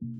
thank you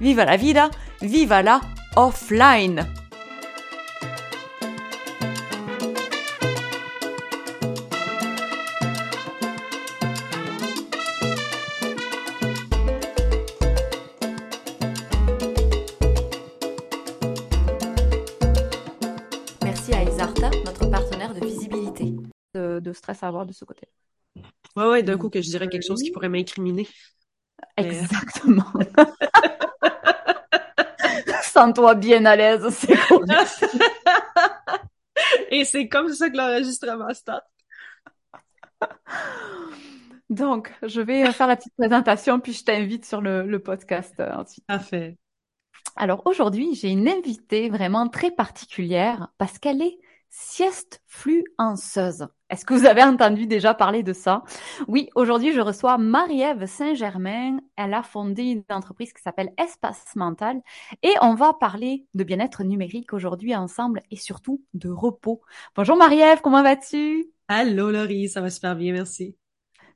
viva la vida, viva la offline. Merci à Isarta, notre partenaire de visibilité. De, de stress à avoir de ce côté. Ouais, ouais, d'un coup que je dirais quelque chose qui pourrait m'incriminer. Exactement. Sens-toi bien à l'aise, c'est cool. Et c'est comme ça que l'enregistrement start. Donc, je vais faire la petite présentation, puis je t'invite sur le, le podcast euh, ensuite. Parfait. Alors aujourd'hui, j'ai une invitée vraiment très particulière parce qu'elle est sieste fluenceuse. Est-ce que vous avez entendu déjà parler de ça? Oui, aujourd'hui, je reçois Marie-Ève Saint-Germain. Elle a fondé une entreprise qui s'appelle Espace Mental et on va parler de bien-être numérique aujourd'hui ensemble et surtout de repos. Bonjour Marie-Ève, comment vas-tu? Allô Laurie, ça va super bien, merci.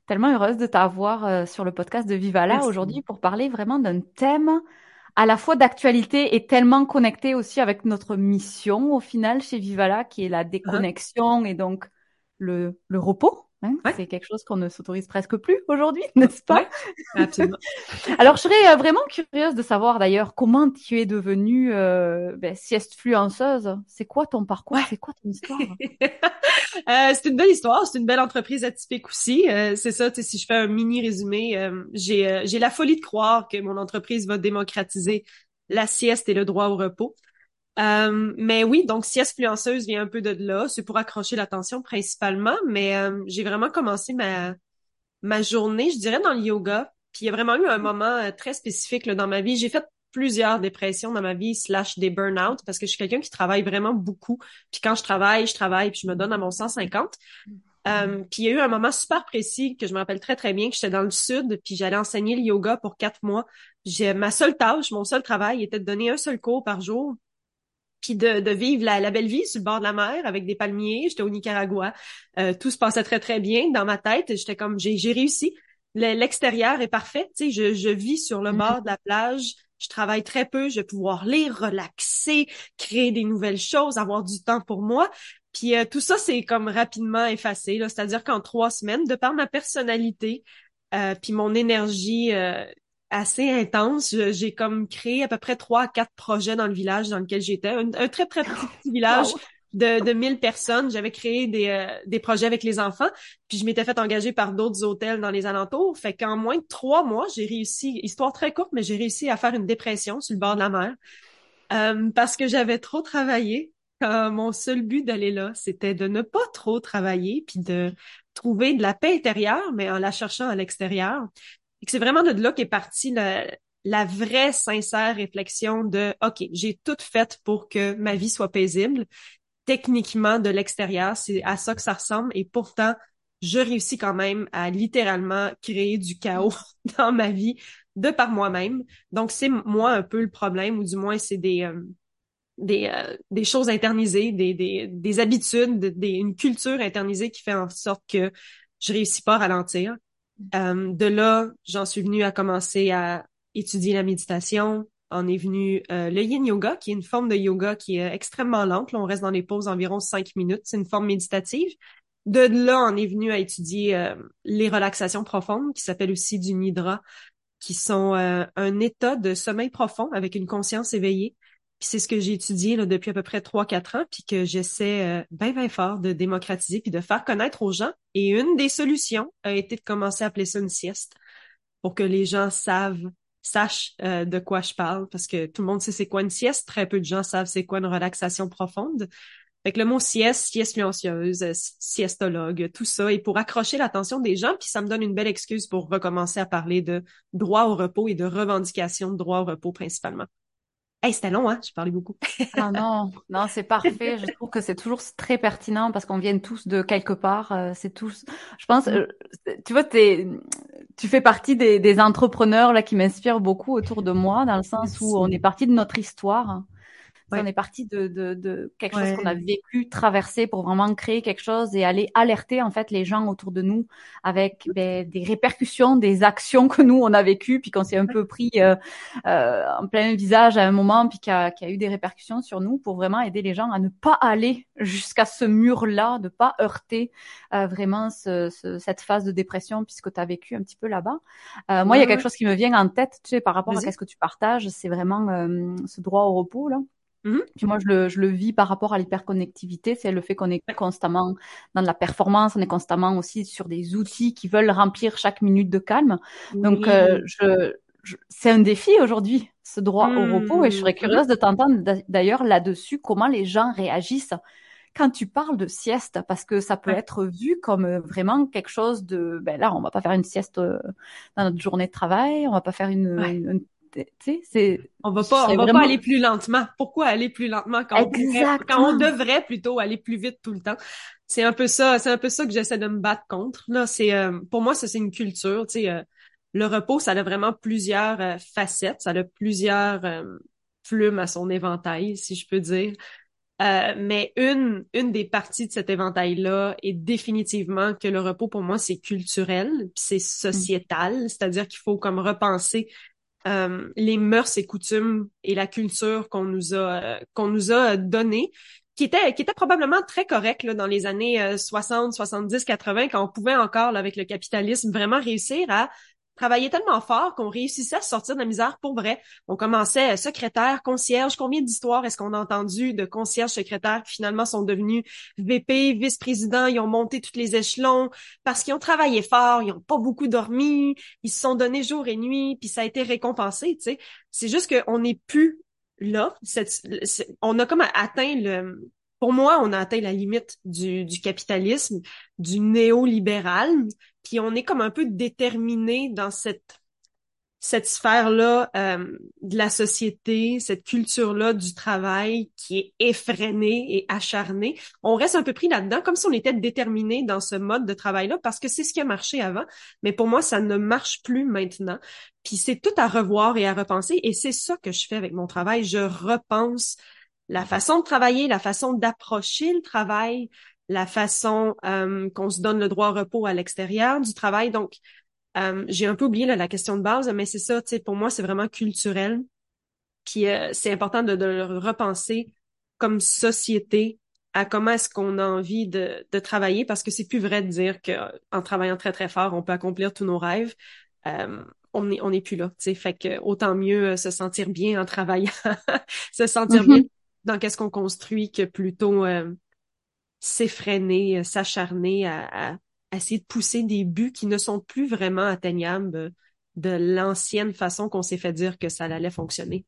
Tellement heureuse de t'avoir euh, sur le podcast de Vivala aujourd'hui pour parler vraiment d'un thème à la fois d'actualité et tellement connecté aussi avec notre mission au final chez Vivala qui est la déconnexion et donc le, le repos. Hein Ouais. C'est quelque chose qu'on ne s'autorise presque plus aujourd'hui, n'est-ce pas? Ouais, absolument. Alors, je serais euh, vraiment curieuse de savoir d'ailleurs comment tu es devenue euh, ben, sieste-fluenceuse. C'est quoi ton parcours? C'est quoi ton histoire? Euh, c'est une belle histoire, c'est une belle entreprise atypique aussi. Euh, c'est ça, si je fais un mini résumé, j'ai j'ai la folie de croire que mon entreprise va démocratiser la sieste et le droit au repos. Euh, mais oui, donc sieste fluenceuse vient un peu de là. C'est pour accrocher l'attention principalement, mais euh, j'ai vraiment commencé ma ma journée, je dirais, dans le yoga. Puis il y a vraiment eu un moment euh, très spécifique là, dans ma vie. J'ai fait plusieurs dépressions dans ma vie, slash des burn-out, parce que je suis quelqu'un qui travaille vraiment beaucoup. Puis quand je travaille, je travaille, puis je me donne à mon 150. Euh, puis il y a eu un moment super précis que je me rappelle très très bien que j'étais dans le sud, puis j'allais enseigner le yoga pour quatre mois. J'ai ma seule tâche, mon seul travail était de donner un seul cours par jour, puis de, de vivre la, la belle vie sur le bord de la mer avec des palmiers. J'étais au Nicaragua, Euh, tout se passait très très bien dans ma tête. J'étais comme j'ai j'ai réussi. Le- L'extérieur est parfait, tu sais, je, je vis sur le Mhm. bord de la plage. Je travaille très peu, je vais pouvoir lire, relaxer, créer des nouvelles choses, avoir du temps pour moi. Puis euh, tout ça, c'est comme rapidement effacé. là. C'est-à-dire qu'en trois semaines, de par ma personnalité, euh, puis mon énergie euh, assez intense, j'ai comme créé à peu près trois à quatre projets dans le village dans lequel j'étais. Un, un très, très petit village Wow. de, de 1000 personnes. J'avais créé des, euh, des projets avec les enfants, puis je m'étais fait engager par d'autres hôtels dans les alentours. Fait qu'en moins de trois mois, j'ai réussi, histoire très courte, mais j'ai réussi à faire une dépression sur le bord de la mer euh, parce que j'avais trop travaillé. Euh, mon seul but d'aller là, c'était de ne pas trop travailler, puis de trouver de la paix intérieure, mais en la cherchant à l'extérieur. C'est vraiment de là qu'est partie la, la vraie sincère réflexion de OK, j'ai tout fait pour que ma vie soit paisible. Techniquement, de l'extérieur, c'est à ça que ça ressemble. Et pourtant, je réussis quand même à littéralement créer du chaos dans ma vie de par moi-même. Donc, c'est moi un peu le problème, ou du moins, c'est des, euh, des, euh, des choses internisées, des, des, des habitudes, des, une culture internisée qui fait en sorte que je réussis pas à ralentir. Euh, de là, j'en suis venue à commencer à étudier la méditation. En est venu euh, le yin yoga, qui est une forme de yoga qui est extrêmement lente. On reste dans les pauses environ cinq minutes. C'est une forme méditative. De là, on est venu à étudier euh, les relaxations profondes, qui s'appellent aussi du nidra, qui sont euh, un état de sommeil profond avec une conscience éveillée. C'est ce que j'ai étudié depuis à peu près 3-4 ans, puis que j'essaie euh, bien, bien fort de démocratiser puis de faire connaître aux gens. Et une des solutions a été de commencer à appeler ça une sieste pour que les gens sachent euh, de quoi je parle, parce que tout le monde sait c'est quoi une sieste, très peu de gens savent c'est quoi une relaxation profonde. Fait le mot sieste, sieste silencieuse, euh, siestologue, tout ça, et pour accrocher l'attention des gens, puis ça me donne une belle excuse pour recommencer à parler de droit au repos et de revendication de droit au repos principalement. Hey, c'était long, hein? Je parlais beaucoup. ah non, non, c'est parfait. Je trouve que c'est toujours très pertinent parce qu'on vient tous de quelque part. Euh, c'est tous. Je pense, mm. euh, tu vois, t'es, tu fais partie des, des entrepreneurs là qui m'inspirent beaucoup autour de moi, dans le sens où on est parti de notre histoire. On est parti de, de, de quelque chose qu'on a vécu, traversé pour vraiment créer quelque chose et aller alerter en fait les gens autour de nous avec ben, des répercussions, des actions que nous on a vécues puis qu'on s'est un peu pris euh, euh, en plein visage à un moment puis qui a, a eu des répercussions sur nous pour vraiment aider les gens à ne pas aller jusqu'à ce mur-là, de pas heurter euh, vraiment ce, ce, cette phase de dépression puisque tu as vécu un petit peu là-bas. Euh, moi, il y a quelque chose qui me vient en tête, tu sais, par rapport à ce que tu partages, c'est vraiment euh, ce droit au repos là. Mmh. Puis moi, je le, je le vis par rapport à l'hyperconnectivité, c'est le fait qu'on est constamment dans de la performance, on est constamment aussi sur des outils qui veulent remplir chaque minute de calme. Donc, euh, je, c'est un défi aujourd'hui, ce droit au repos, et je serais mmh. curieuse de t'entendre d'ailleurs là-dessus, comment les gens réagissent quand tu parles de sieste, parce que ça peut être vu comme euh, vraiment quelque chose de, ben là, on va pas faire une sieste euh, dans notre journée de travail, on va pas faire une, une on va pas on va pas aller plus lentement. Pourquoi aller plus lentement quand on, quand on devrait plutôt aller plus vite tout le temps? C'est un peu ça, c'est un peu ça que j'essaie de me battre contre. Là, c'est euh, pour moi ça c'est une culture, tu sais euh, le repos ça a vraiment plusieurs euh, facettes, ça a plusieurs plumes à son éventail si je peux dire. mais une une des parties de cet éventail là est définitivement que le repos pour moi c'est culturel, c'est mmh. sociétal, c'est-à-dire qu'il faut comme repenser euh, les mœurs et coutumes et la culture qu'on nous a euh, qu'on nous a donné qui était qui était probablement très correct là, dans les années 60, 70, 80 quand on pouvait encore avec le capitalisme vraiment réussir à travaillait tellement fort qu'on réussissait à sortir de la misère pour vrai. On commençait euh, secrétaire, concierge. Combien d'histoires est-ce qu'on a entendu de concierges secrétaires qui finalement sont devenus VP, vice-président, ils ont monté tous les échelons parce qu'ils ont travaillé fort, ils ont pas beaucoup dormi, ils se sont donnés jour et nuit, puis ça a été récompensé, tu sais. C'est juste qu'on n'est plus là. on a comme atteint le, pour moi, on a atteint la limite du, du capitalisme, du néolibéral, puis on est comme un peu déterminé dans cette cette sphère-là euh, de la société, cette culture-là du travail qui est effrénée et acharnée. On reste un peu pris là-dedans, comme si on était déterminé dans ce mode de travail-là, parce que c'est ce qui a marché avant. Mais pour moi, ça ne marche plus maintenant. Puis c'est tout à revoir et à repenser. Et c'est ça que je fais avec mon travail. Je repense la façon de travailler, la façon d'approcher le travail, la façon euh, qu'on se donne le droit au repos à l'extérieur du travail. Donc, euh, j'ai un peu oublié la question de base, mais c'est ça, tu sais, pour moi, c'est vraiment culturel. Puis euh, c'est important de, de, le repenser comme société à comment est-ce qu'on a envie de, de travailler, parce que c'est plus vrai de dire que en travaillant très très fort, on peut accomplir tous nos rêves. on n'est on est plus là, tu sais, fait que autant mieux se sentir bien en travaillant, se sentir mm-hmm. bien dans qu'est-ce qu'on construit que plutôt euh, s'effréner, euh, s'acharner à, essayer de pousser des buts qui ne sont plus vraiment atteignables de l'ancienne façon qu'on s'est fait dire que ça allait fonctionner.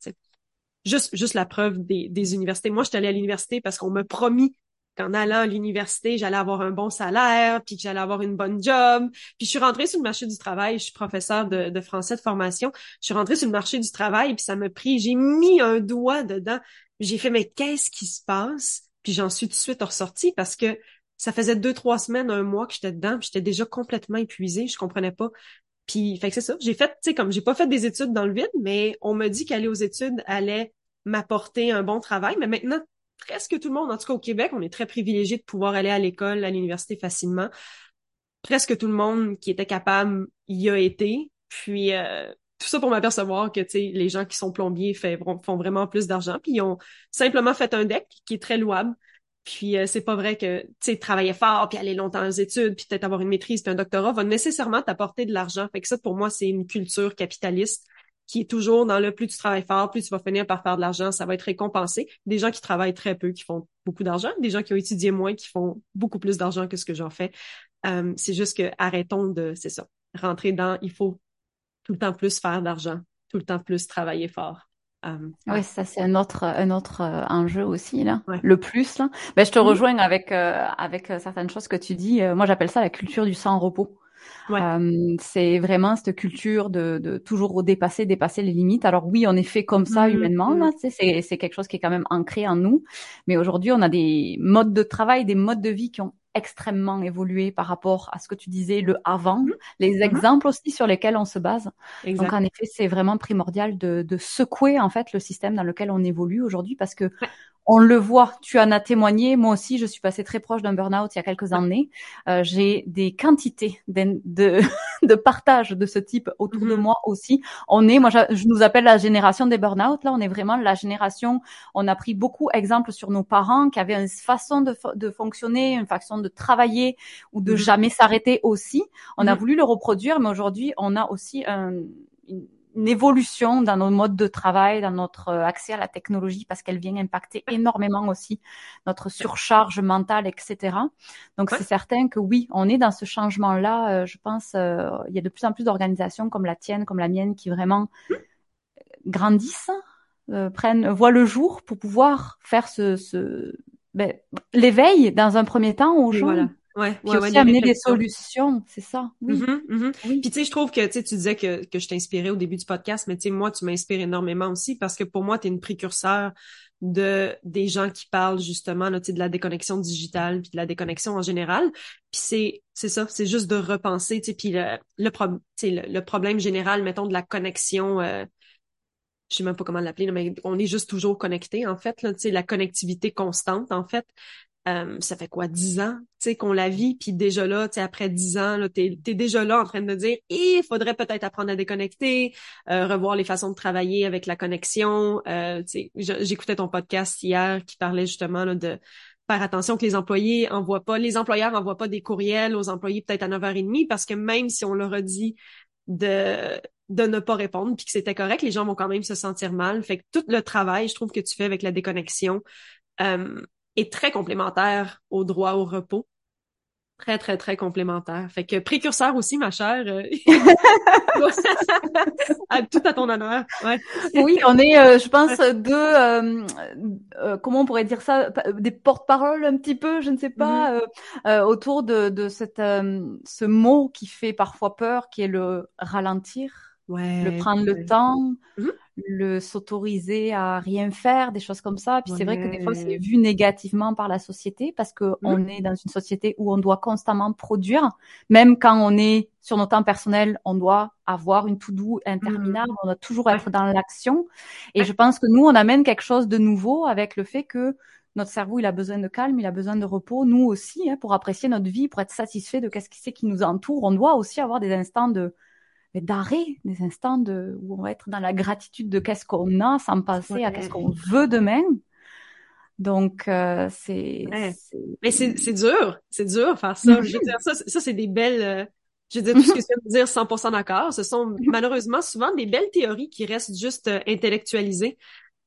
Juste, juste la preuve des, des universités. Moi, je suis allée à l'université parce qu'on m'a promis qu'en allant à l'université, j'allais avoir un bon salaire, puis que j'allais avoir une bonne job. Puis je suis rentrée sur le marché du travail. Je suis professeure de, français de formation. Je suis rentrée sur le marché du travail, puis ça m'a pris, j'ai mis un doigt dedans. J'ai fait, mais qu'est-ce qui se passe? Puis j'en suis tout de suite ressortie parce que ça faisait deux, trois semaines, un mois que j'étais dedans, puis j'étais déjà complètement épuisée, je comprenais pas. Puis, fait que c'est ça. J'ai fait, tu sais, comme j'ai pas fait des études dans le vide, mais on m'a dit qu'aller aux études allait m'apporter un bon travail. Mais maintenant, presque tout le monde, en tout cas au Québec, on est très privilégié de pouvoir aller à l'école, à l'université facilement. Presque tout le monde qui était capable y a été. Puis, euh, tout ça pour m'apercevoir que les gens qui sont plombiers font vraiment plus d'argent. Puis ils ont simplement fait un deck qui est très louable. Puis euh, c'est pas vrai que tu travailler fort puis aller longtemps aux études puis peut-être avoir une maîtrise puis un doctorat va nécessairement t'apporter de l'argent. Fait que ça pour moi c'est une culture capitaliste qui est toujours dans le plus tu travailles fort, plus tu vas finir par faire de l'argent, ça va être récompensé. Des gens qui travaillent très peu qui font beaucoup d'argent, des gens qui ont étudié moins qui font beaucoup plus d'argent que ce que j'en fais. Euh, c'est juste que arrêtons de c'est ça, rentrer dans il faut tout le temps plus faire d'argent, tout le temps plus travailler fort. Euh, oui, ça c'est un autre un autre euh, enjeu aussi là. Le plus là. Ben, je te mhm. rejoins avec euh, avec certaines choses que tu dis. moi j'appelle ça la culture du sans repos. C'est vraiment cette culture de, de toujours dépasser, dépasser les limites. Alors oui, on est fait comme ça mhm. humainement, là, c'est, c'est quelque chose qui est quand même ancré en nous. Mais aujourd'hui, on a des modes de travail, des modes de vie qui ont extrêmement évolué par rapport à ce que tu disais, le avant, mmh. les mmh. exemples aussi sur lesquels on se base. Donc en effet, c'est vraiment primordial de, de, secouer en fait le système dans lequel on évolue aujourd'hui parce que on le voit, tu en as témoigné, moi aussi je suis passée très proche d'un burn-out il y a quelques années. Euh, j'ai des quantités de, de, de, partage de ce type autour de mm-hmm. moi aussi. On est, moi je, nous appelle la génération des burn-out, là on est vraiment la génération, on a pris beaucoup d'exemples sur nos parents qui avaient une façon de, de fonctionner, une façon de travailler ou de mm-hmm. jamais s'arrêter aussi. On a mm-hmm. voulu le reproduire, mais aujourd'hui on a aussi un, une, une évolution dans nos modes de travail, dans notre euh, accès à la technologie, parce qu'elle vient impacter énormément aussi notre surcharge mentale, etc. Donc c'est certain que oui, on est dans ce changement-là. Euh, je pense, euh, il y a de plus en plus d'organisations comme la tienne, comme la mienne, qui vraiment grandissent, prennent, voient le jour pour pouvoir faire ce, ce ben, l'éveil dans un premier temps aux gens. Voilà. Ouais, puis aussi amener des solutions, c'est ça. Oui. Mm-hmm, mm-hmm. Puis tu sais, je trouve que tu disais que, que je t'inspirais au début du podcast, mais tu sais, moi, tu m'inspires énormément aussi parce que pour moi, tu es une précurseur de des gens qui parlent justement là, de la déconnexion digitale puis de la déconnexion en général. Puis c'est c'est ça, c'est juste de repenser, tu sais, puis le le, le, problème général, mettons, de la connexion. Euh, je sais même pas comment l'appeler, mais on est juste toujours connecté en fait, là, la connectivité constante en fait. Euh, ça fait quoi, dix ans, tu sais, qu'on la vit, puis déjà là, tu sais, après dix ans, là, t'es, es déjà là en train de me dire, il faudrait peut-être apprendre à déconnecter, euh, revoir les façons de travailler avec la connexion. Euh, j'écoutais ton podcast hier qui parlait justement là, de faire attention que les employés envoient pas, les employeurs envoient pas des courriels aux employés peut-être à 9h30 parce que même si on leur a dit de ne pas répondre puis que c'était correct, les gens vont quand même se sentir mal. Fait que tout le travail, je trouve que tu fais avec la déconnexion, est très complémentaire au droit au repos. Très, très, très complémentaire. Fait que précurseur aussi, ma chère. Euh, tout à ton honneur. Ouais. Oui, on est, euh, je pense, deux, euh, comment on pourrait dire ça, des porte-paroles un petit peu, je ne sais pas, mm-hmm. autour de, de cette, ce mot qui fait parfois peur, qui est le ralentir, ouais, le prendre le temps. Mm-hmm le s'autoriser à rien faire, des choses comme ça. Puis c'est vrai que des fois c'est vu négativement par la société parce que mmh. on est dans une société où on doit constamment produire, même quand on est sur nos temps personnels, on doit avoir une to-do interminable, mmh. on doit toujours être dans l'action. Et je pense que nous on amène quelque chose de nouveau avec le fait que notre cerveau, il a besoin de calme, il a besoin de repos. Nous aussi, hein, pour apprécier notre vie, pour être satisfait de qu'est-ce qui c'est qui nous entoure, on doit aussi avoir des instants de, d'arrêt, des instants de, où on va être dans la gratitude de qu'est-ce qu'on a sans penser à qu'est-ce qu'on veut demain. Donc, euh, c'est... Mais c'est dur, c'est dur faire ça. je veux dire, ça, ça c'est des belles... Euh, je veux dire, tout ce que je veux dire 100% d'accord. Ce sont malheureusement souvent des belles théories qui restent juste euh, intellectualisées.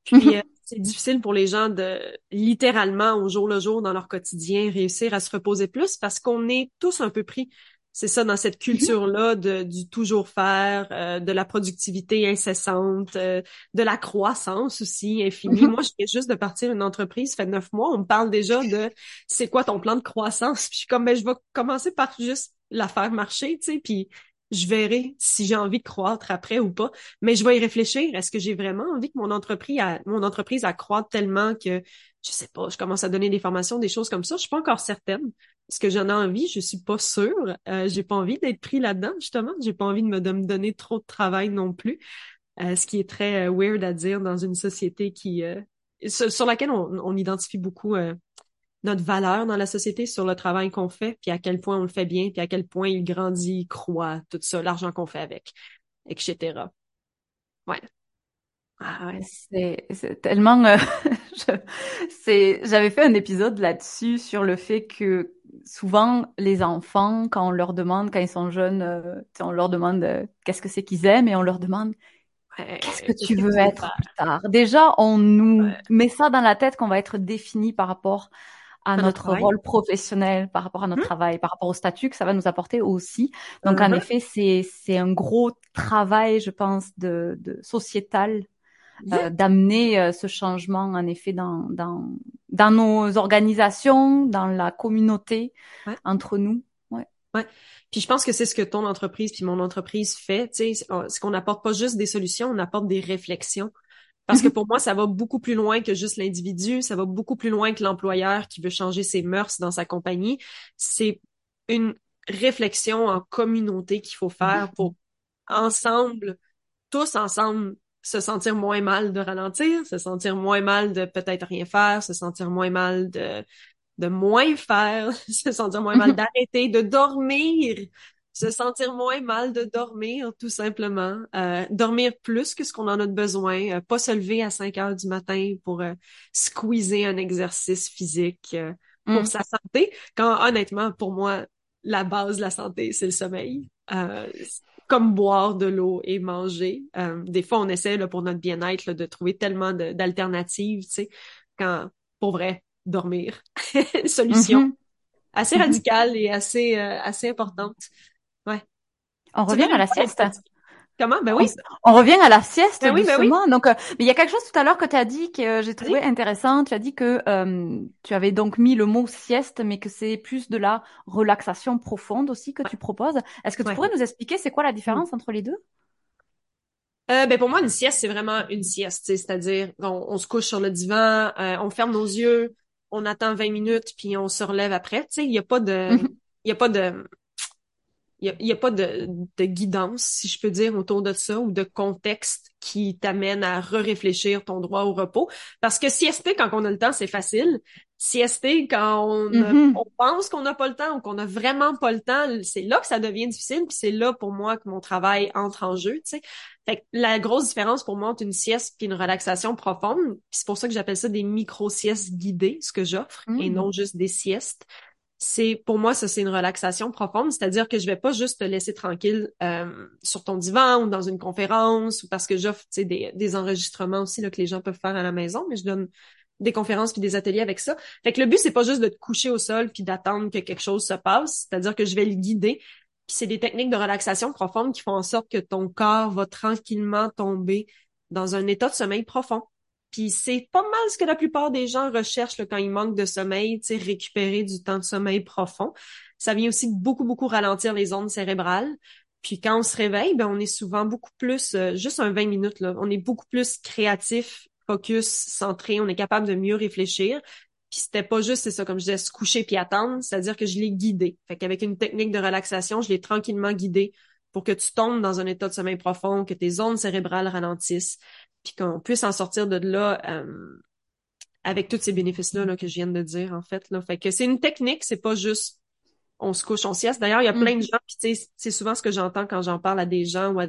Puis c'est difficile pour les gens de littéralement au jour le jour dans leur quotidien réussir à se reposer plus parce qu'on est tous un peu pris c'est ça dans cette mhm. culture-là de, du toujours faire, euh, de la productivité incessante, euh, de la croissance aussi infinie. Mhm. Moi, je viens juste de partir une entreprise, ça fait neuf mois, on me parle déjà de c'est quoi ton plan de croissance? Puis je suis comme ben je vais commencer par juste la faire marcher, tu sais, puis je verrai si j'ai envie de croître après ou pas. Mais je vais y réfléchir. Est-ce que j'ai vraiment envie que mon entreprise, a, mon entreprise accroître tellement que je sais pas, je commence à donner des formations, des choses comme ça. Je suis pas encore certaine. Est-ce que j'en ai envie? Je suis pas sûre. Euh, j'ai pas envie d'être pris là-dedans, justement. J'ai pas envie de me, donner trop de travail non plus. Euh, ce qui est très euh, weird à dire dans une société qui euh, sur, laquelle on, on, identifie beaucoup notre valeur dans la société sur le travail qu'on fait, puis à quel point on le fait bien, puis à quel point il grandit, croît, tout ça, l'argent qu'on fait avec, etc. Ouais. Ah ouais, c'est tellement. Euh, j'avais fait un épisode là-dessus sur le fait que souvent les enfants, quand on leur demande, quand ils sont jeunes, euh, on leur demande euh, qu'est-ce que c'est qu'ils aiment et on leur demande qu'est-ce que tu veux être plus tard? Déjà, on nous met ça dans la tête qu'on va être défini par rapport à, notre, rôle professionnel, par rapport à notre mmh. travail, par rapport au statut que ça va nous apporter aussi. Donc, en mmh effet, c'est c'est un gros travail, je pense, de, de sociétal euh, d'amener ce changement en effet dans dans dans nos organisations, dans la communauté, entre nous. Ouais. Ouais. Puis je pense que c'est ce que ton entreprise puis mon entreprise fait, tu sais, c'est qu'on n'apporte pas juste des solutions, on apporte des réflexions. Parce que mhm. pour moi, ça va beaucoup plus loin que juste l'individu, ça va beaucoup plus loin que l'employeur qui veut changer ses mœurs dans sa compagnie. C'est une réflexion en communauté qu'il faut faire mhm. pour ensemble, tous ensemble, se sentir moins mal de ralentir, se sentir moins mal de peut-être rien faire, se sentir moins mal de de moins faire, se sentir moins mal mhm. d'arrêter, de dormir, se sentir moins mal de dormir, tout simplement. Euh, dormir plus que ce qu'on en a de besoin, euh, pas se lever à 5 heures du matin pour euh, squeezer un exercice physique pour mm. sa santé, quand honnêtement, pour moi, la base de la santé, c'est le sommeil. Comme boire de l'eau et manger. des fois, on essaie là, pour notre bien-être de trouver tellement d'alternatives, tu sais, quand, pour vrai, dormir. Solution mm-hmm. assez mm-hmm. radicale et assez, assez importante. Ouais. On revient à la sieste? Comment? Ben oui. On, revient à la sieste, ben oui, ben oui. Donc, euh, mais il y a quelque chose tout à l'heure que tu as dit que euh, j'ai trouvé intéressant. Tu as dit que euh, tu avais donc mis le mot sieste, mais que c'est plus de la relaxation profonde aussi que tu proposes. Est-ce que tu pourrais nous expliquer c'est quoi la différence entre les deux? Euh, ben pour moi, une sieste, c'est vraiment une sieste. C'est-à-dire, on, on, se couche sur le divan, on ferme nos yeux, on attend 20 minutes, puis on se relève après. Tu sais, il n'y a pas de... Il y a pas de il n'y a, a, pas de, de, guidance, si je peux dire, autour de ça, ou de contexte qui t'amène à re-réfléchir ton droit au repos. Parce que siester quand on a le temps, c'est facile. Siester quand on, mm-hmm. on pense qu'on n'a pas le temps ou qu'on n'a vraiment pas le temps, c'est là que ça devient difficile. Puis c'est là pour moi que mon travail entre en jeu. Tu sais. Fait que la grosse différence pour moi entre une sieste et une relaxation profonde, c'est pour ça que j'appelle ça des micro-siestes guidées, ce que j'offre, et mm. non juste des siestes c'est pour moi ça c'est une relaxation profonde, c'est-à-dire que je vais pas juste te laisser tranquille euh, sur ton divan ou dans une conférence ou parce que j'offre des, enregistrements aussi là, que les gens peuvent faire à la maison, mais je donne des conférences puis des ateliers avec ça. Fait que le but c'est pas juste de te coucher au sol puis d'attendre que quelque chose se passe, c'est-à-dire que je vais le guider. Puis c'est des techniques de relaxation profonde qui font en sorte que ton corps va tranquillement tomber dans un état de sommeil profond. Puis c'est pas mal ce que la plupart des gens recherchent quand ils manquent de sommeil, tu récupérer du temps de sommeil profond. Ça vient aussi beaucoup, beaucoup ralentir les ondes cérébrales. Puis quand on se réveille, ben on est souvent beaucoup plus, euh, juste un 20 minutes, là, on est beaucoup plus créatif, focus, centré, on est capable de mieux réfléchir. Puis c'était pas juste, c'est ça, comme je disais, se coucher puis attendre, c'est-à-dire que je l'ai guidé. Fait qu'avec une technique de relaxation, je l'ai tranquillement guidé pour que tu tombes dans un état de sommeil profond, que tes ondes cérébrales ralentissent, puis qu'on puisse en sortir de là euh, avec tous ces bénéfices-là que je viens de dire, en fait. Là. Fait que c'est une technique, c'est pas juste on se couche, on sieste. D'ailleurs, il y a plein de mm-hmm. gens, puis c'est souvent ce que j'entends quand j'en parle à des gens ou à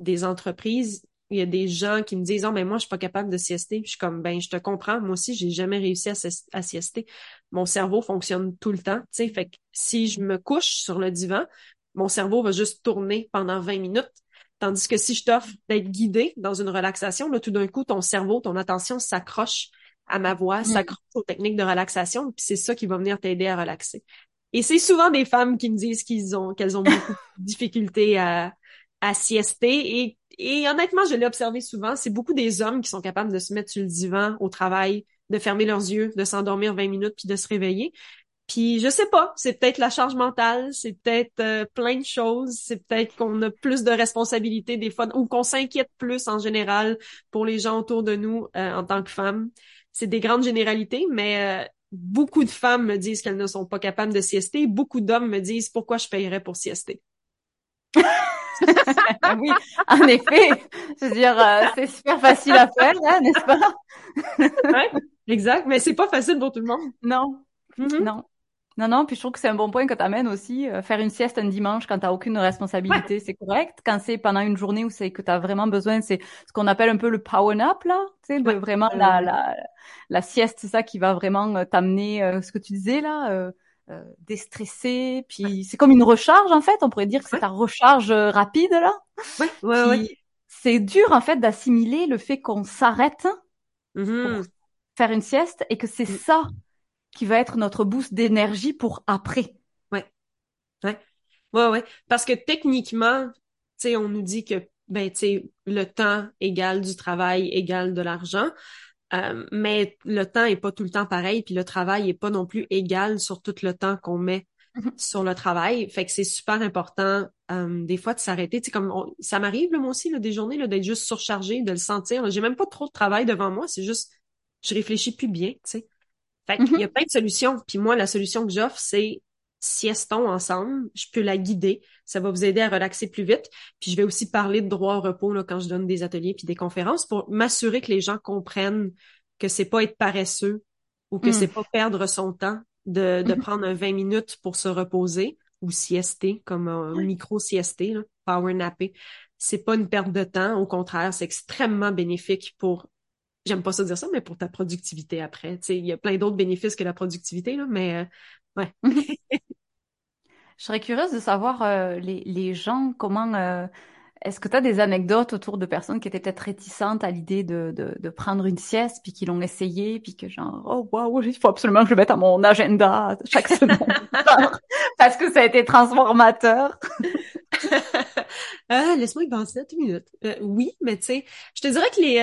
des entreprises. Il y a des gens qui me disent Oh, mais moi, je suis pas capable de siester. Puis je suis comme ben, je te comprends, moi aussi, j'ai jamais réussi à, à, siester. Mon cerveau fonctionne tout le temps. tu sais Fait que si je me couche sur le divan, mon cerveau va juste tourner pendant 20 minutes Tandis que si je t'offre d'être guidé dans une relaxation, là, tout d'un coup, ton cerveau, ton attention s'accroche à ma voix, mm. s'accroche aux techniques de relaxation, puis c'est ça qui va venir t'aider à relaxer. Et c'est souvent des femmes qui me disent qu'ils ont, qu'elles ont beaucoup de difficultés à, à siester. Et, et honnêtement, je l'ai observé souvent, c'est beaucoup des hommes qui sont capables de se mettre sur le divan au travail, de fermer leurs yeux, de s'endormir 20 minutes puis de se réveiller. Puis je sais pas, c'est peut-être la charge mentale, c'est peut-être euh, plein de choses, c'est peut-être qu'on a plus de responsabilités des fois ou qu'on s'inquiète plus en général pour les gens autour de nous euh, en tant que femmes. C'est des grandes généralités, mais euh, beaucoup de femmes me disent qu'elles ne sont pas capables de siester. Beaucoup d'hommes me disent pourquoi je payerais pour siester? oui, en effet. Je veux dire, c'est super facile à faire, hein, n'est-ce pas? ouais, exact. Mais c'est pas facile pour tout le monde. Non. Mm-hmm. Non. Non, non, puis je trouve que c'est un bon point que tu amènes aussi. Euh, faire une sieste un dimanche quand tu n'as aucune responsabilité, c'est correct. Quand c'est pendant une journée où c'est que tu as vraiment besoin, c'est ce qu'on appelle un peu le power nap, là. Tu sais, vraiment la, la, la sieste, c'est ça qui va vraiment euh, t'amener, euh, ce que tu disais là, euh, déstresser. Puis c'est comme une recharge, en fait. On pourrait dire que c'est ta recharge rapide, là. Ouais, ouais, ouais. C'est dur, en fait, d'assimiler le fait qu'on s'arrête mm-hmm. pour faire une sieste et que c'est mm. ça qui va être notre boost d'énergie pour après. Ouais. Ouais. Ouais, ouais. Parce que techniquement, tu sais, on nous dit que ben tu sais le temps égale du travail égale de l'argent. Euh, mais le temps est pas tout le temps pareil, puis le travail est pas non plus égal sur tout le temps qu'on met mm-hmm. sur le travail. Fait que c'est super important euh, des fois de s'arrêter. Tu sais, comme ça m'arrive moi aussi là, des journées là, d'être juste surchargé, de le sentir. J'ai même pas trop de travail devant moi, c'est juste je réfléchis plus bien, tu sais. Fait qu'il y a mm-hmm. plein de solutions. Puis moi, la solution que j'offre, c'est siestons ensemble, je peux la guider, ça va vous aider à relaxer plus vite. Puis je vais aussi parler de droit au repos là, quand je donne des ateliers puis des conférences pour m'assurer que les gens comprennent que c'est pas être paresseux ou que c'est mm. pas perdre son temps de, de mm-hmm. prendre un 20 minutes pour se reposer ou siester comme un micro siester, power napper. C'est pas une perte de temps, au contraire, c'est extrêmement bénéfique pour j'aime pas ça dire ça, mais pour ta productivité après. Tu sais, il y a plein d'autres bénéfices que la productivité, là, mais euh, Ouais. Je serais curieuse de savoir euh, les, les, gens, comment... Euh, est-ce que tu as des anecdotes autour de personnes qui étaient peut-être réticentes à l'idée de, de, de, prendre une sieste, puis qui l'ont essayé, puis que genre, oh waouh, il faut absolument que je le mette à mon agenda chaque semaine, parce que ça a été transformateur. ah, laisse-moi y penser deux minutes. Euh, oui, mais tu sais, je te dirais que les...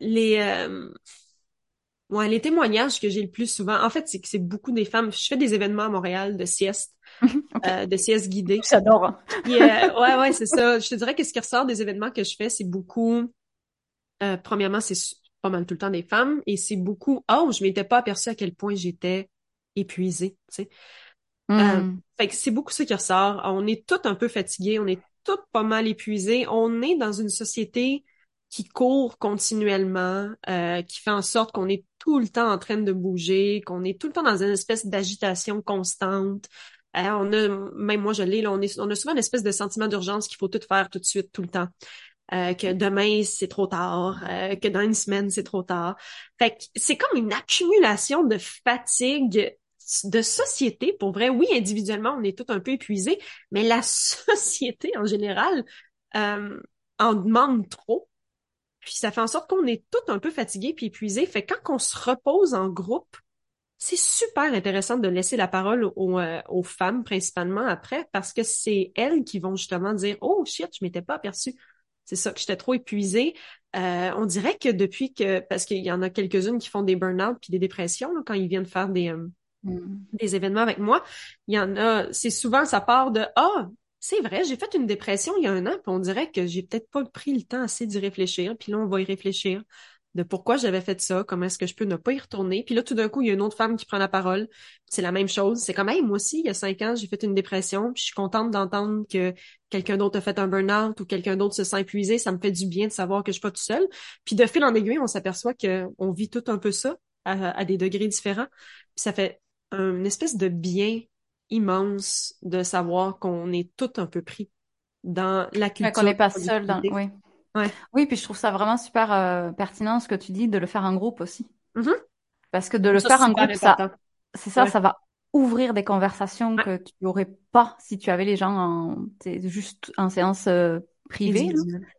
les Ouais, les témoignages que j'ai le plus souvent, en fait, c'est que c'est beaucoup des femmes. Je fais des événements à Montréal de sieste, euh, de sieste guidée. J'adore. Hein. euh, ouais, ouais, c'est ça. Je te dirais que ce qui ressort des événements que je fais, c'est beaucoup. Euh, premièrement, c'est pas mal tout le temps des femmes, et c'est beaucoup. Oh, je m'étais pas aperçue à quel point j'étais épuisée. Tu sais. Euh, hmm. fait que c'est beaucoup ça qui ressort. On est toutes un peu fatiguées, on est toutes pas mal épuisées. On est dans une société qui court continuellement, euh, qui fait en sorte qu'on est tout le temps en train de bouger, qu'on est tout le temps dans une espèce d'agitation constante. Euh, on a, même moi je l'ai, on, on a souvent une espèce de sentiment d'urgence qu'il faut tout faire tout de suite, tout le temps. Euh, que demain c'est trop tard, que dans une semaine c'est trop tard. Fait que c'est comme une accumulation de fatigue de société. Pour vrai, oui, individuellement on est tout un peu épuisé, mais la société en général en demande trop puis ça fait en sorte qu'on est tout un peu fatigué puis épuisé. Fait que quand on se repose en groupe, c'est super intéressant de laisser la parole aux, euh, aux femmes principalement après parce que c'est elles qui vont justement dire oh shit je m'étais pas aperçue c'est ça que j'étais trop épuisée euh, on dirait que depuis que parce qu'il y en a quelques-unes qui font des burn-out puis des dépressions quand ils viennent faire des euh, mm. des événements avec moi il y en a c'est souvent ça part de ah c'est vrai, j'ai fait une dépression il y a un an, puis on dirait que j'ai peut-être pas pris le temps assez d'y réfléchir, puis là, on va y réfléchir de pourquoi j'avais fait ça, comment est-ce que je peux ne pas y retourner. Puis là, tout d'un coup, il y a une autre femme qui prend la parole. C'est la même chose. C'est comme, hey, moi aussi, il y a cinq ans, j'ai fait une dépression, puis je suis contente d'entendre que quelqu'un d'autre a fait un burn-out ou quelqu'un d'autre se sent épuisé. Ça me fait du bien de savoir que je suis pas tout seul. Puis de fil en aiguille, on s'aperçoit qu'on vit tout un peu ça à, des degrés différents. Puis ça fait une espèce de bien immense de savoir qu'on est tout un peu pris dans la culture. Qu'on n'est pas seul dans, oui. Ouais. Oui, puis je trouve ça vraiment super euh, pertinent ce que tu dis de le faire en groupe aussi. Mm-hmm. Parce que de le faire en groupe, ça, c'est ça, ça va ouvrir des conversations que tu n'aurais pas si tu avais les gens en, juste en séance euh, privé.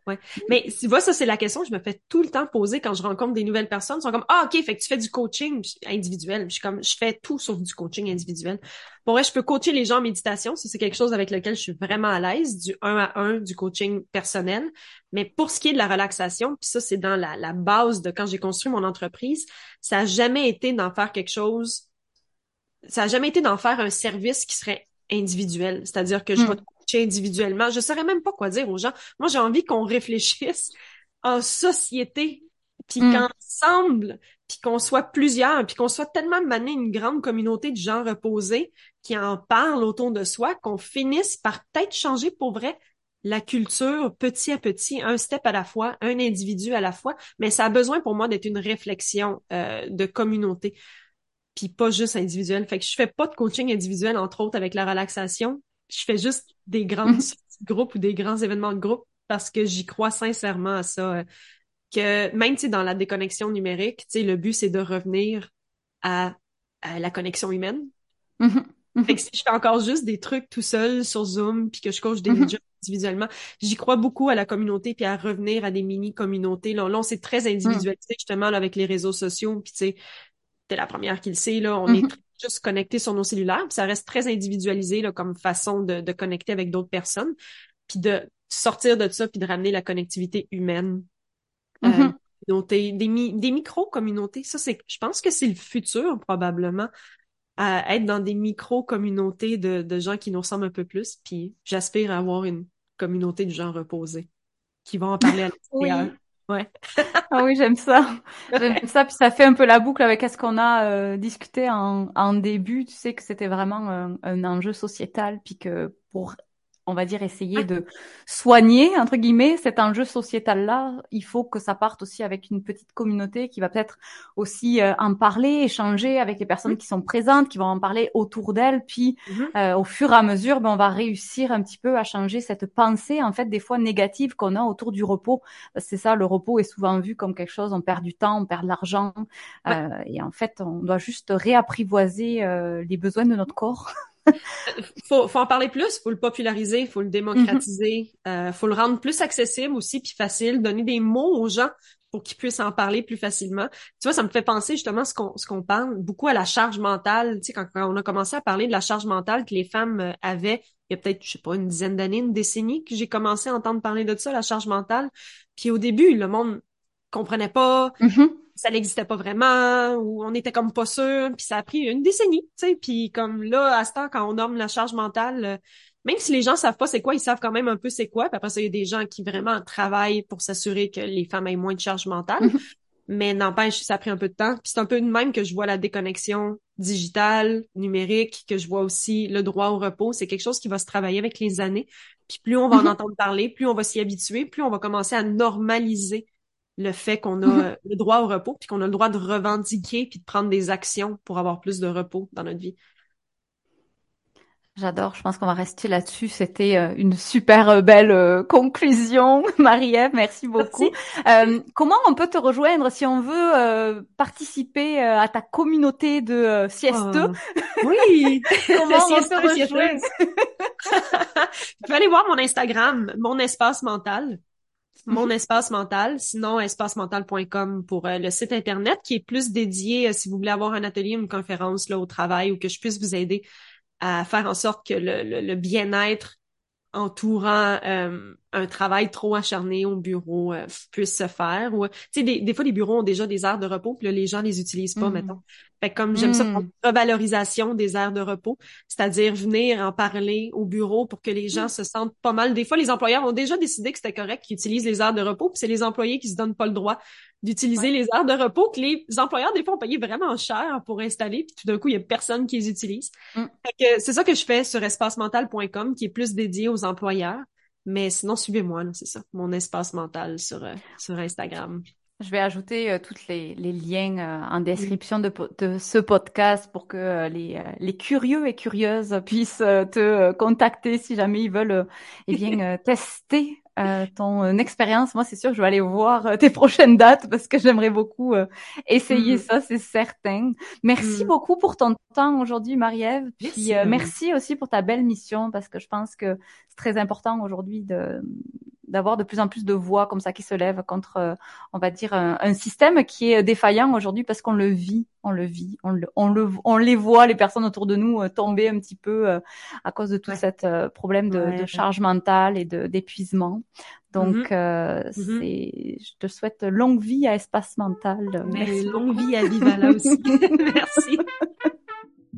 Ouais. Mais tu vois, ça, c'est la question que je me fais tout le temps poser quand je rencontre des nouvelles personnes. Ils sont comme, ah, OK, fait que tu fais du coaching individuel. Je suis comme, je fais tout sauf du coaching individuel. Pour vrai, je peux coacher les gens en méditation. Ça, c'est quelque chose avec lequel je suis vraiment à l'aise, du un à un, du coaching personnel. Mais pour ce qui est de la relaxation, puis ça, c'est dans la, la base de quand j'ai construit mon entreprise, ça a jamais été d'en faire quelque chose, ça a jamais été d'en faire un service qui serait individuel. C'est-à-dire que je hmm. vais individuellement. Je saurais même pas quoi dire aux gens. Moi, j'ai envie qu'on réfléchisse en société, puis mm. qu'ensemble, puis qu'on soit plusieurs, puis qu'on soit tellement mané une grande communauté de gens reposés qui en parlent autour de soi, qu'on finisse par peut-être changer pour vrai la culture petit à petit, un step à la fois, un individu à la fois, mais ça a besoin pour moi d'être une réflexion euh, de communauté, puis pas juste individuelle. Fait que je fais pas de coaching individuel, entre autres, avec la relaxation je fais juste des grands mhm. groupes ou des grands événements de groupe parce que j'y crois sincèrement à ça. Euh, que même dans la déconnexion numérique, le but c'est de revenir à, la connexion humaine. Mhm. Mhm. Fait que si je fais encore juste des trucs tout seul sur Zoom puis que je coach des gens individuellement, j'y crois beaucoup à la communauté puis à revenir à des mini communautés. Là, là c'est très individualisé justement avec les réseaux sociaux puis tu sais, t'es la première qui le sait là, on est juste connecté sur nos cellulaires, puis ça reste très individualisé là, comme façon de, de connecter avec d'autres personnes. puis de sortir de ça, puis de ramener la connectivité humaine. Euh, Mhm. des, des micro-communautés. Ça, c'est, je pense que c'est le futur, probablement, à être dans des micro-communautés de, de gens qui nous ressemblent un peu plus. Puis j'aspire à avoir une communauté de gens reposés qui vont en parler à l'extérieur. Ouais. Ah oui, j'aime ça. J'aime ça. Puis ça fait un peu la boucle avec ce qu'on a euh, discuté en, début. Tu sais que c'était vraiment un, un enjeu sociétal, puis que pour, on va dire, essayer de soigner, entre guillemets, cet enjeu sociétal-là, il faut que ça parte aussi avec une petite communauté qui va peut-être aussi euh, en parler, échanger avec les personnes qui sont présentes, qui vont en parler autour d'elles. Puis Mhm. euh, au fur et à mesure, ben, on va réussir un petit peu à changer cette pensée, en fait, des fois négative qu'on a autour du repos. C'est ça, le repos est souvent vu comme quelque chose, on perd du temps, on perd de l'argent. Ouais. Euh, et en fait, on doit juste réapprivoiser euh, les besoins de notre corps. faut, faut en parler plus, faut le populariser, faut le démocratiser, euh, faut le rendre plus accessible aussi puis facile, donner des mots aux gens pour qu'ils puissent en parler plus facilement. Tu vois, ça me fait penser justement ce qu'on ce qu'on parle beaucoup à la charge mentale. Tu sais, quand, quand on a commencé à parler de la charge mentale que les femmes euh, avaient, il y a peut-être, je sais pas, une dizaine d'années, une décennie que j'ai commencé à entendre parler de ça, la charge mentale. Puis au début, le monde comprenait pas, ça n'existait pas vraiment ou on était comme pas sûr puis ça a pris une décennie tu sais. Puis comme là à ce temps quand on nomme la charge mentale euh, même si les gens savent pas c'est quoi ils savent quand même un peu c'est quoi puis après ça il y a des gens qui vraiment travaillent pour s'assurer que les femmes aient moins de charge mentale. Mhm. mais n'empêche ça a pris un peu de temps. Puis c'est un peu de même que je vois la déconnexion digitale numérique que je vois aussi le droit au repos. C'est quelque chose qui va se travailler avec les années. Puis plus on va en Mhm. entendre parler plus on va s'y habituer plus on va commencer à normaliser le fait qu'on a le droit au repos, puis qu'on a le droit de revendiquer, puis de prendre des actions pour avoir plus de repos dans notre vie. J'adore, je pense qu'on va rester là-dessus. C'était euh, une super euh, belle euh, conclusion, Marie-Ève, merci beaucoup. Euh, comment on peut te rejoindre si on veut euh, participer à ta communauté de euh, siesteux Oh. Oui! Comment on siesteuse. rejoint tu peux aller voir mon Instagram, mon espace mental. Mon Mhm. espace mental, sinon espacemental.com pour euh, le site internet qui est plus dédié euh, si vous voulez avoir un atelier, une conférence là au travail ou que je puisse vous aider à faire en sorte que le, le- le bien-être entourant euh, un travail trop acharné au bureau euh, puisse se faire ou tu sais des, des fois les bureaux ont déjà des heures de repos puis là, les gens les utilisent pas Mhm. mettons fait que comme j'aime ça Mm. pour la revalorisation des heures de repos c'est-à-dire venir en parler au bureau pour que les gens se sentent pas mal des fois les employeurs ont déjà décidé que c'était correct qu'ils utilisent les heures de repos puis c'est les employés qui se donnent pas le droit d'utiliser les heures de repos que les employeurs des fois ont payé vraiment cher pour installer puis tout d'un coup il y a personne qui les utilise Mm. fait que c'est ça que je fais sur espacemental.com qui est plus dédié aux employeurs. Mais sinon, suivez-moi, là, c'est ça, mon espace mental sur, euh, sur Instagram. Je vais ajouter euh, tous les, les liens euh, en description de, ce podcast pour que euh, les, les curieux et curieuses puissent te contacter si jamais ils veulent eh bien, tester euh, ton euh, expérience. Moi, c'est sûr, je vais aller voir euh, tes prochaines dates parce que j'aimerais beaucoup euh, essayer Mhm. ça, c'est certain. Merci Mhm. beaucoup pour ton temps aujourd'hui, Marie-Ève. Puis Merci, euh, merci aussi pour ta belle mission parce que je pense que c'est très important aujourd'hui de d'avoir de plus en plus de voix comme ça qui se lèvent contre, euh, on va dire, un, un système qui est défaillant aujourd'hui parce qu'on le vit, on le vit, on le, on le, on les voit, les personnes autour de nous euh, tomber un petit peu euh, à cause de tout Ouais. cet problème de, Ouais. de charge mentale et de d'épuisement. Donc, Mhm. euh, Mhm. c'est, je te souhaite longue vie à Espace Mental. Mais Merci. longue vie à Vivala aussi. Merci.